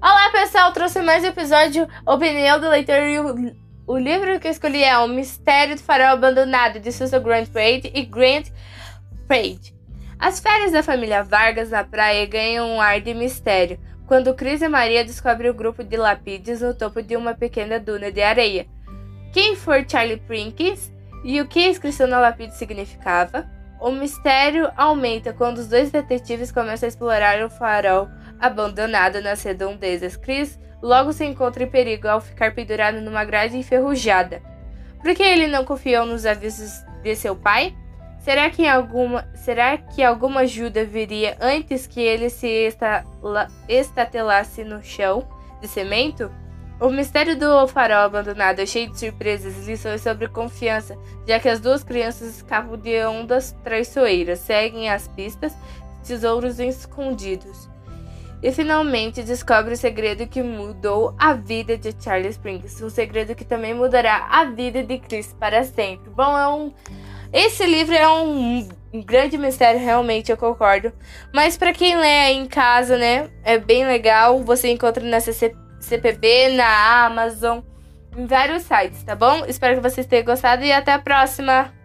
Olá pessoal, trouxe mais um episódio Opinião do Leitor e o, o livro que eu escolhi é O Mistério do Farol Abandonado de Susan Grant Praed e Grant Praed. As férias da família Vargas na praia ganham um ar de mistério quando Chris e Maria descobrem o grupo de lapídeos no topo de uma pequena duna de areia. Quem for Charlie Prinkins e o que a inscrição na lapide significava? O mistério aumenta quando os dois detetives começam a explorar o farol abandonado nas redondezas. Chris logo se encontra em perigo ao ficar pendurado numa grade enferrujada. Por que ele não confiou nos avisos de seu pai? Será que alguma, será que alguma ajuda viria antes que ele se estala, estatelasse no chão de cimento? O mistério do farol abandonado é cheio de surpresas e lições sobre confiança, já que as duas crianças escapam de ondas traiçoeiras, seguem as pistas, tesouros escondidos e finalmente descobre o segredo que mudou a vida de Charlie Springs, um segredo que também mudará a vida de Chris para sempre. Bom, é um esse livro é um, grande mistério, realmente, eu concordo. Mas para quem lê em casa, né, é bem legal. Você encontra na CC, CPB, na Amazon, em vários sites, tá bom? Espero que vocês tenham gostado e até a próxima!